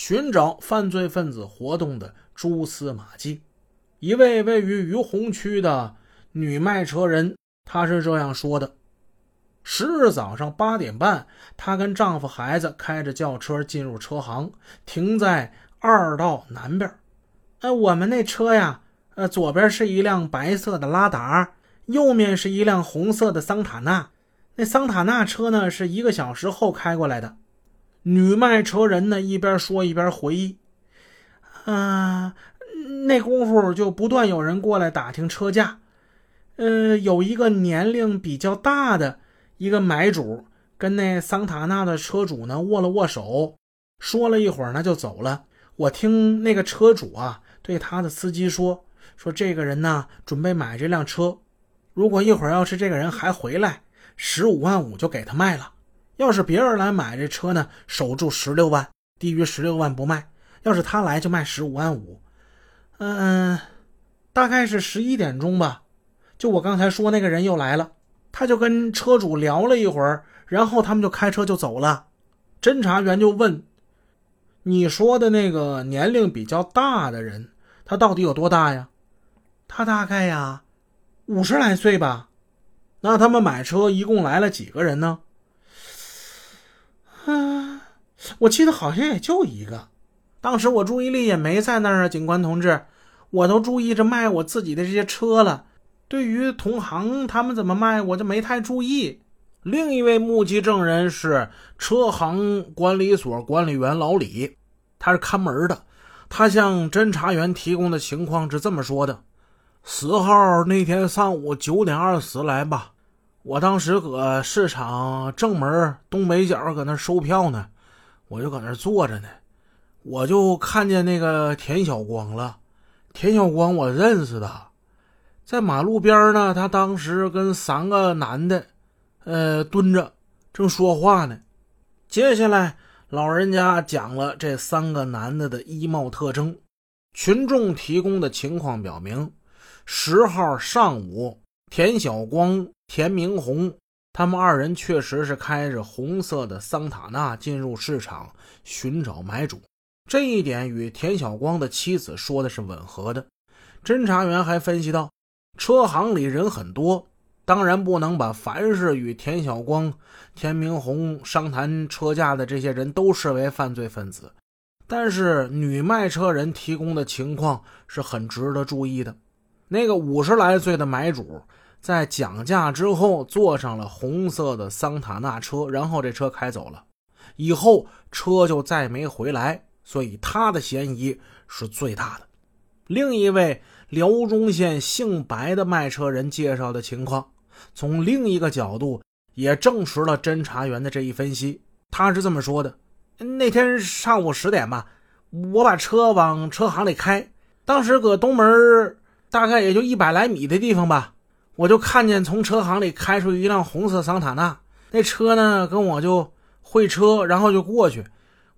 寻找犯罪分子活动的蛛丝马迹。一位位于于洪区的女卖车人，她是这样说的：十日早上八点半，她跟丈夫、孩子开着轿车进入车行，停在二道南边。哎，我们那车呀，呃，左边是一辆白色的拉达，右面是一辆红色的桑塔纳。那桑塔纳车呢，是一个小时后开过来的。女卖车人呢，一边说一边回忆：“啊，那功夫就不断有人过来打听车价。呃，有一个年龄比较大的。”一个买主跟那桑塔纳的车主呢握了握手，说了一会儿呢就走了。我听那个车主啊对他的司机说：“说这个人呢准备买这辆车，如果一会儿要是这个人还回来，十五万五就给他卖了。要是别人来买这车呢，守住十六万，低于十六万不卖。要是他来就卖十五万五。嗯，大概是十一点钟吧，就我刚才说那个人又来了。”他就跟车主聊了一会儿，然后他们就开车就走了。侦查员就问：“你说的那个年龄比较大的人，他到底有多大呀？”他大概呀，五十来岁吧。那他们买车一共来了几个人呢？嗯，我记得好像也就一个。当时我注意力也没在那儿啊，警官同志，我都注意着卖我自己的这些车了。对于同行他们怎么卖，我就没太注意。另一位目击证人是车行管理所管理员老李，他是看门的。他向侦查员提供的情况是这么说的：十号那天上午九点二十来吧，我当时搁市场正门东北角搁那收票呢，我就搁那坐着呢，我就看见那个田小光了。田小光我认识的。在马路边呢，他当时跟三个男的，呃，蹲着正说话呢。接下来，老人家讲了这三个男的的衣帽特征。群众提供的情况表明，十号上午，田小光、田明红他们二人确实是开着红色的桑塔纳进入市场寻找买主。这一点与田小光的妻子说的是吻合的。侦查员还分析到。车行里人很多，当然不能把凡是与田小光、田明红商谈车价的这些人都视为犯罪分子。但是女卖车人提供的情况是很值得注意的。那个五十来岁的买主在讲价之后坐上了红色的桑塔纳车，然后这车开走了，以后车就再没回来，所以他的嫌疑是最大的。另一位。辽中县姓白的卖车人介绍的情况，从另一个角度也证实了侦查员的这一分析。他是这么说的：那天上午十点吧，我把车往车行里开，当时搁东门大概也就一百来米的地方吧，我就看见从车行里开出一辆红色桑塔纳，那车呢跟我就会车，然后就过去，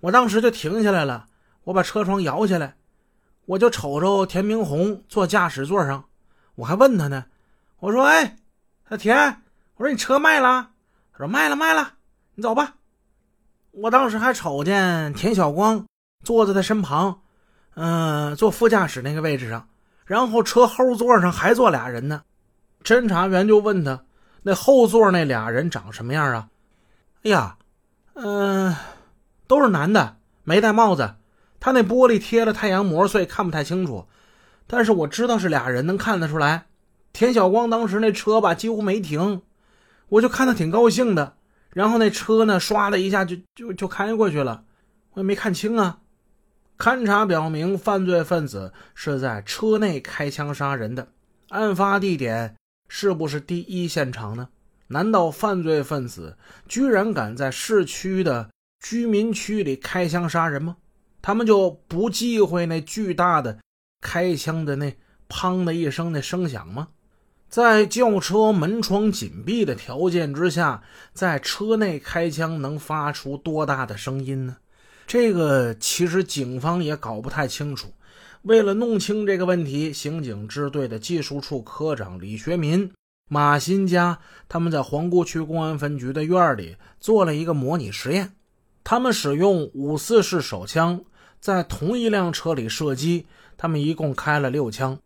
我当时就停下来了，我把车窗摇下来。我就瞅着田明红坐驾驶座上，我还问他呢，我说：“哎，小田，我说你车卖了？”他说：“卖了，卖了，你走吧。”我当时还瞅见田小光坐在他身旁，嗯，坐副驾驶那个位置上，然后车后座上还坐俩人呢。侦查员就问他：“那后座那俩人长什么样啊？”哎呀，嗯，都是男的，没戴帽子。他那玻璃贴了太阳膜，所以看不太清楚。但是我知道是俩人，能看得出来。田小光当时那车吧几乎没停，我就看他挺高兴的。然后那车呢，唰的一下就就就开过去了，我也没看清啊。勘查表明，犯罪分子是在车内开枪杀人的。案发地点是不是第一现场呢？难道犯罪分子居然敢在市区的居民区里开枪杀人吗？他们就不忌讳那巨大的开枪的那“砰”的一声那声响吗？在轿车门窗紧闭的条件之下，在车内开枪能发出多大的声音呢？这个其实警方也搞不太清楚。为了弄清这个问题，刑警支队的技术处科长李学民、马新家他们在皇姑区公安分局的院里做了一个模拟实验。他们使用五四式手枪。在同一辆车里射击，他们一共开了六枪。